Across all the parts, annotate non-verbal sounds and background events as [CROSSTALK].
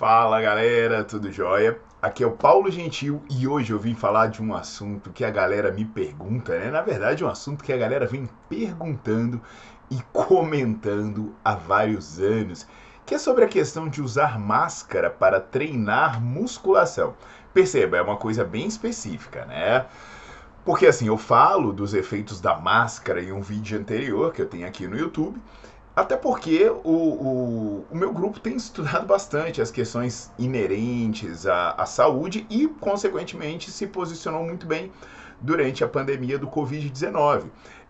Fala galera, tudo jóia? Aqui é o Paulo Gentil e hoje eu vim falar de um assunto que a galera me pergunta, né? Na verdade, é um assunto que a galera vem perguntando e comentando há vários anos, que é sobre a questão de usar máscara para treinar musculação. Perceba, é uma coisa bem específica, né? Porque assim, eu falo dos efeitos da máscara em um vídeo anterior que eu tenho aqui no YouTube, até porque o, o, o, meu grupo tem estudado bastante as questões inerentes à, à saúde e, consequentemente, se posicionou muito bem durante a pandemia do Covid-19.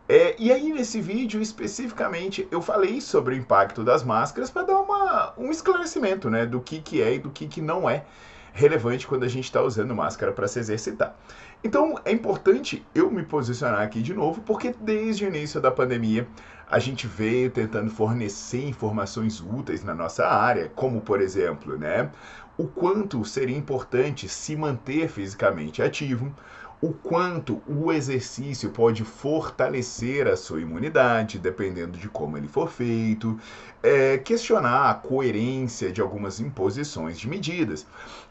É, e aí, nesse vídeo, especificamente, eu falei sobre o impacto das máscaras para dar uma, um esclarecimento né, do que, que é e do que, que não é relevante quando a gente está usando máscara para se exercitar. Então é importante eu me posicionar aqui de novo, porque desde o início da pandemia a gente veio tentando fornecer informações úteis na nossa área, como por exemplo, né, o quanto seria importante se manter fisicamente ativo, o quanto o exercício pode fortalecer a sua imunidade, dependendo de como ele for feito, é, questionar a coerência de algumas imposições de medidas.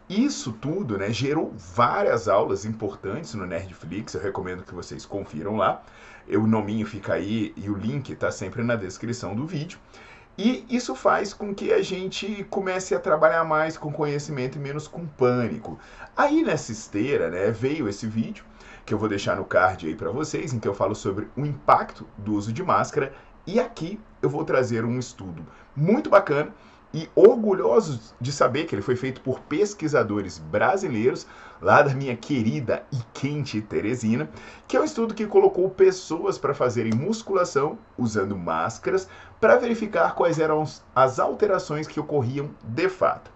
Isso tudo né, gerou várias aulas importantes no Nerdflix, eu recomendo que vocês confiram lá. O nominho fica aí e o link está sempre na descrição do vídeo. E isso faz com que a gente comece a trabalhar mais com conhecimento e menos com pânico. Aí nessa esteira, né, veio esse vídeo que eu vou deixar no card aí para vocês, em que eu falo sobre o impacto do uso de máscara e aqui eu vou trazer um estudo muito bacana e orgulhosos de saber que ele foi feito por pesquisadores brasileiros, lá da minha querida e quente Teresina, que é um estudo que colocou pessoas para fazerem musculação usando máscaras para verificar quais eram as alterações que ocorriam de fato.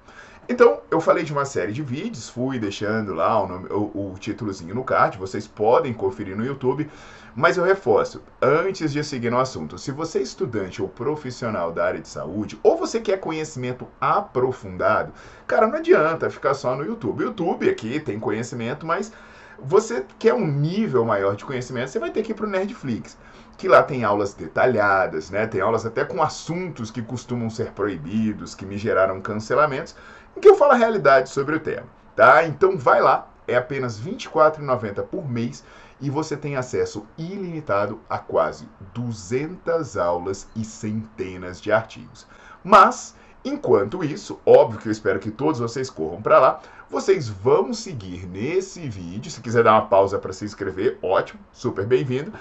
Então, eu falei de uma série de vídeos, fui deixando lá o, nome, o, o títulozinho no card, vocês podem conferir no YouTube, mas eu reforço, antes de seguir no assunto, se você é estudante ou profissional da área de saúde, ou você quer conhecimento aprofundado, cara, não adianta ficar só no YouTube. YouTube aqui tem conhecimento, mas você quer um nível maior de conhecimento, você vai ter que ir para o Nerdflix que lá tem aulas detalhadas, né? Tem aulas até com assuntos que costumam ser proibidos, que me geraram cancelamentos em que eu falo a realidade sobre o tema, tá? Então vai lá, é apenas R$ 24,90 por mês e você tem acesso ilimitado a quase 200 aulas e centenas de artigos. Mas, enquanto isso, óbvio que eu espero que todos vocês corram para lá, vocês vão seguir nesse vídeo. Se quiser dar uma pausa para se inscrever, ótimo, super bem-vindo.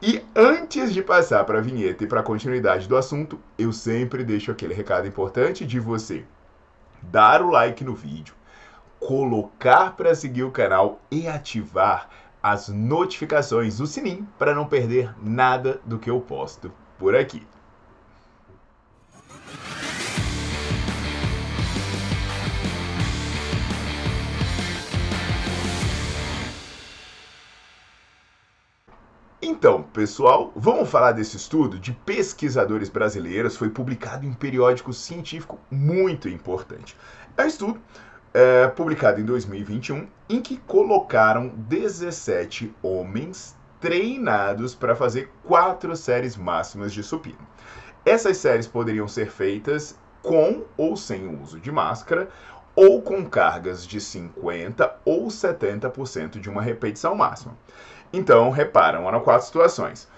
E antes de passar para a vinheta e para a continuidade do assunto, eu sempre deixo aquele recado importante de você dar o like no vídeo, colocar para seguir o canal e ativar as notificações, o sininho, para não perder nada do que eu posto por aqui. Então, pessoal, vamos falar desse estudo de pesquisadores brasileiros. Foi publicado em um periódico científico muito importante. É um estudo é, publicado em 2021 em que colocaram 17 homens treinados para fazer quatro séries máximas de supino. Essas séries poderiam ser feitas com ou sem o uso de máscara, ou com cargas de 50% ou 70% de uma repetição máxima. Então, reparam, eram quatro situações: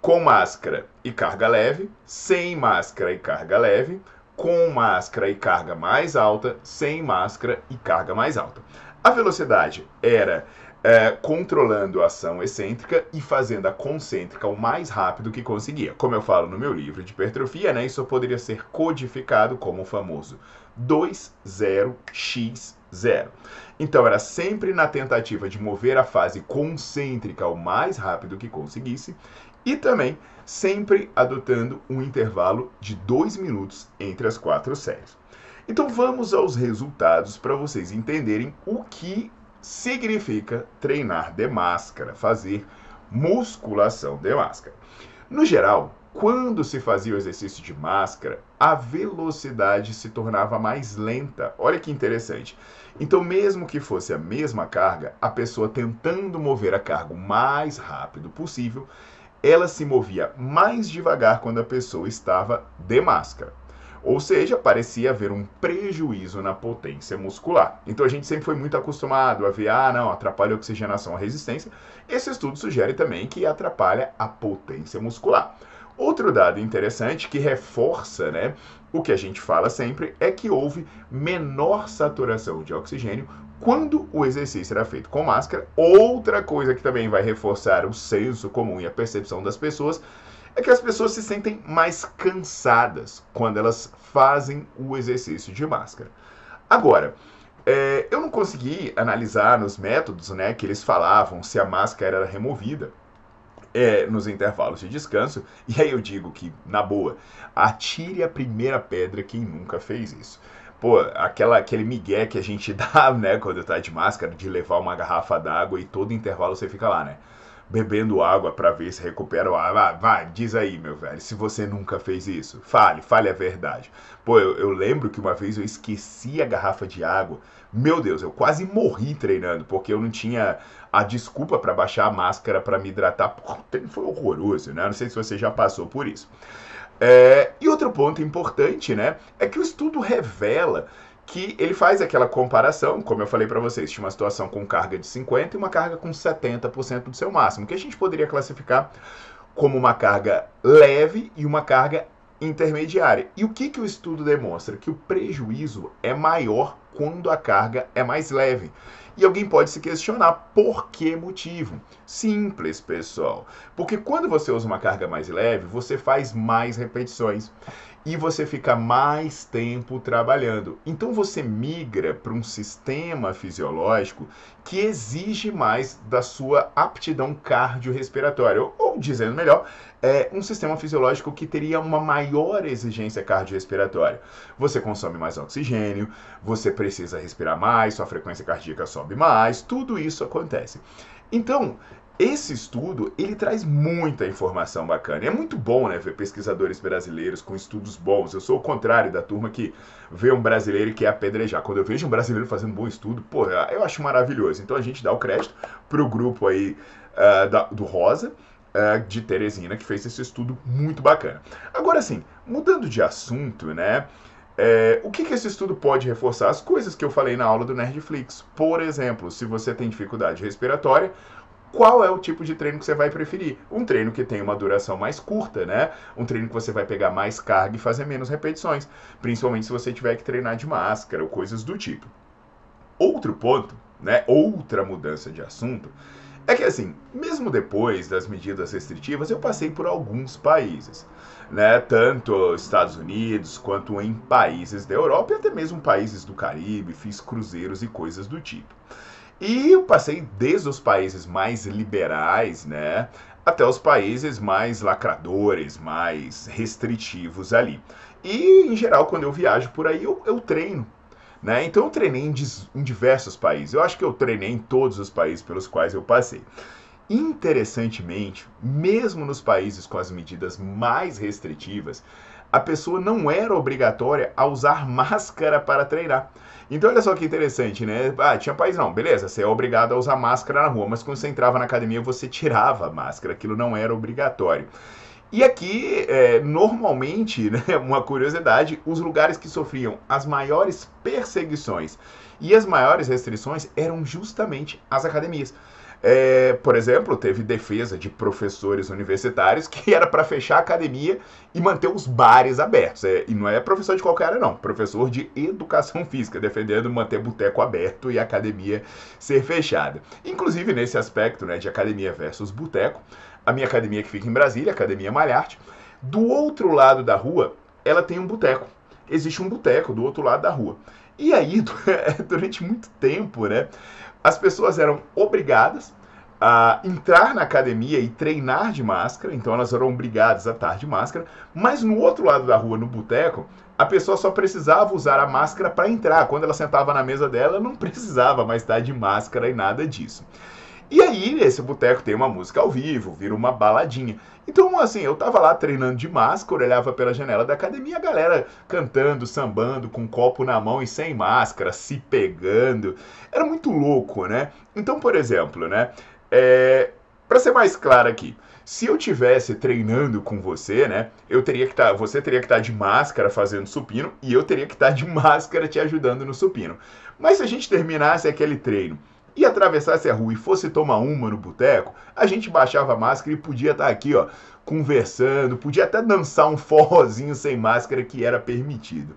com máscara e carga leve, sem máscara e carga leve, com máscara e carga mais alta, sem máscara e carga mais alta. A velocidade era é, controlando a ação excêntrica e fazendo a concêntrica o mais rápido que conseguia. Como eu falo no meu livro de hipertrofia, né, isso poderia ser codificado como o famoso 20x0. Então era sempre na tentativa de mover a fase concêntrica o mais rápido que conseguisse e também sempre adotando um intervalo de 2 minutos entre as quatro séries. Então vamos aos resultados para vocês entenderem o que significa treinar de máscara, fazer musculação de máscara. No geral, quando se fazia o exercício de máscara, a velocidade se tornava mais lenta. Olha que interessante. Então, mesmo que fosse a mesma carga, a pessoa tentando mover a carga o mais rápido possível, ela se movia mais devagar quando a pessoa estava de máscara. Ou seja, parecia haver um prejuízo na potência muscular. Então a gente sempre foi muito acostumado a ver, ah, não, atrapalha a oxigenação, a resistência. Esse estudo sugere também que atrapalha a potência muscular. Outro dado interessante que reforça né, o que a gente fala sempre é que houve menor saturação de oxigênio quando o exercício era feito com máscara. Outra coisa que também vai reforçar o senso comum e a percepção das pessoas é que as pessoas se sentem mais cansadas quando elas fazem o exercício de máscara. Agora, é, eu não consegui analisar nos métodos né, que eles falavam se a máscara era removida é, nos intervalos de descanso, e aí eu digo que, na boa, atire a primeira pedra quem nunca fez isso. Pô, aquela, aquele migué que a gente [LAUGHS] dá, né, quando tá de máscara, de levar uma garrafa d'água e todo intervalo você fica lá, né? Bebendo água para ver se recupera o ar. Vai, vai, diz aí, meu velho, se você nunca fez isso. Fale, fale a verdade. Pô, eu, eu lembro que uma vez eu esqueci a garrafa de água. Meu Deus, eu quase morri treinando, porque eu não tinha a desculpa para baixar a máscara para me hidratar. Pô, foi horroroso, né? Não sei se você já passou por isso. É, e outro ponto importante, né, é que o estudo revela que ele faz aquela comparação, como eu falei para vocês, de uma situação com carga de 50 e uma carga com 70% do seu máximo, que a gente poderia classificar como uma carga leve e uma carga intermediária. E o que, que o estudo demonstra? Que o prejuízo é maior quando a carga é mais leve. E alguém pode se questionar por que motivo? Simples, pessoal. Porque quando você usa uma carga mais leve, você faz mais repetições e você fica mais tempo trabalhando. Então você migra para um sistema fisiológico que exige mais da sua aptidão cardiorrespiratória, ou, dizendo melhor, é um sistema fisiológico que teria uma maior exigência cardiorrespiratória. Você consome mais oxigênio, você precisa respirar mais, sua frequência cardíaca sobe mais, tudo isso acontece. Então, esse estudo, ele traz muita informação bacana. E é muito bom, né, ver pesquisadores brasileiros com estudos bons. Eu sou o contrário da turma que vê um brasileiro e quer apedrejar. Quando eu vejo um brasileiro fazendo um bom estudo, pô, eu acho maravilhoso. Então a gente dá o crédito pro grupo aí uh, da, do Rosa, uh, de Teresina, que fez esse estudo muito bacana. Agora, assim, mudando de assunto, né, é, o que, que esse estudo pode reforçar? As coisas que eu falei na aula do Nerdflix. Por exemplo, se você tem dificuldade respiratória, qual é o tipo de treino que você vai preferir. Um treino que tem uma duração mais curta, né? Um treino que você vai pegar mais carga e fazer menos repetições, principalmente se você tiver que treinar de máscara ou coisas do tipo. Outro ponto, né? Outra mudança de assunto é que assim, mesmo depois das medidas restritivas, eu passei por alguns países, né? Tanto Estados Unidos quanto em países da Europa e até mesmo países do Caribe, fiz cruzeiros e coisas do tipo. E eu passei desde os países mais liberais, né, até os países mais lacradores, mais restritivos ali. E, em geral, quando eu viajo por aí, eu, eu treino. Né? Então, eu treinei em, em diversos países. Eu acho que eu treinei em todos os países pelos quais eu passei. Interessantemente, mesmo nos países com as medidas mais restritivas, a pessoa não era obrigatória a usar [LAUGHS] máscara para treinar. Então olha só que interessante, né? Ah, tinha país não, beleza, você é obrigado a usar máscara na rua, mas quando você entrava na academia você [LAUGHS] tirava a máscara, aquilo não era obrigatório. E aqui, é, normalmente, [LAUGHS] né, uma curiosidade, os lugares que sofriam as maiores perseguições e as maiores restrições eram justamente as academias. É, por exemplo, teve defesa de professores universitários que [LAUGHS] era para fechar a academia e manter os bares abertos. É, e não é professor de qualquer área, não. Professor de educação física, defendendo manter boteco aberto e academia ser fechada. Inclusive, nesse aspecto né, de academia versus boteco, a minha academia que fica em Brasília, Academia Malharte, do outro lado da rua, ela tem um boteco. Existe um boteco do outro lado da rua. E aí, [LAUGHS] durante muito tempo, né, as pessoas eram obrigadas a entrar na academia e treinar de máscara, então elas eram obrigadas a estar de máscara, mas no outro lado da rua, no boteco, a pessoa só precisava usar a máscara para entrar. Quando ela sentava na mesa dela, não [LAUGHS] precisava mais estar de máscara e nada disso. E aí, esse boteco tem uma música ao vivo, vira uma baladinha. Então, assim, eu tava lá treinando de máscara, olhava pela janela da academia, a galera cantando, sambando, com um copo na mão e sem máscara, se pegando. Era muito louco, né? Então, por exemplo, né? É... Para ser mais claro aqui, se eu tivesse treinando com você, né, eu teria que estar, tá, você teria que estar tá de máscara fazendo supino e eu teria que estar tá de [LAUGHS] máscara te ajudando no supino. Mas se a gente terminasse aquele treino e atravessasse a rua e fosse tomar uma no boteco, a gente baixava a máscara e podia estar aqui, ó, conversando, podia até dançar um forrozinho sem máscara que era permitido.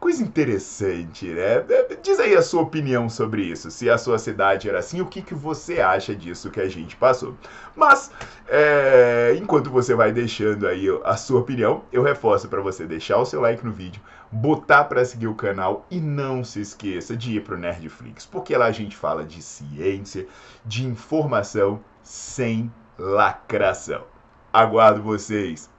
Coisa interessante, né? Diz aí a sua opinião sobre isso. Se a sua cidade era assim, o que, que você acha disso que a gente passou? Mas, é, enquanto você vai deixando aí a sua opinião, eu reforço para você deixar o seu like no vídeo, botar para seguir o canal e não se esqueça de ir pro Nerdflix, porque lá a gente fala de ciência, de informação sem lacração. Aguardo vocês!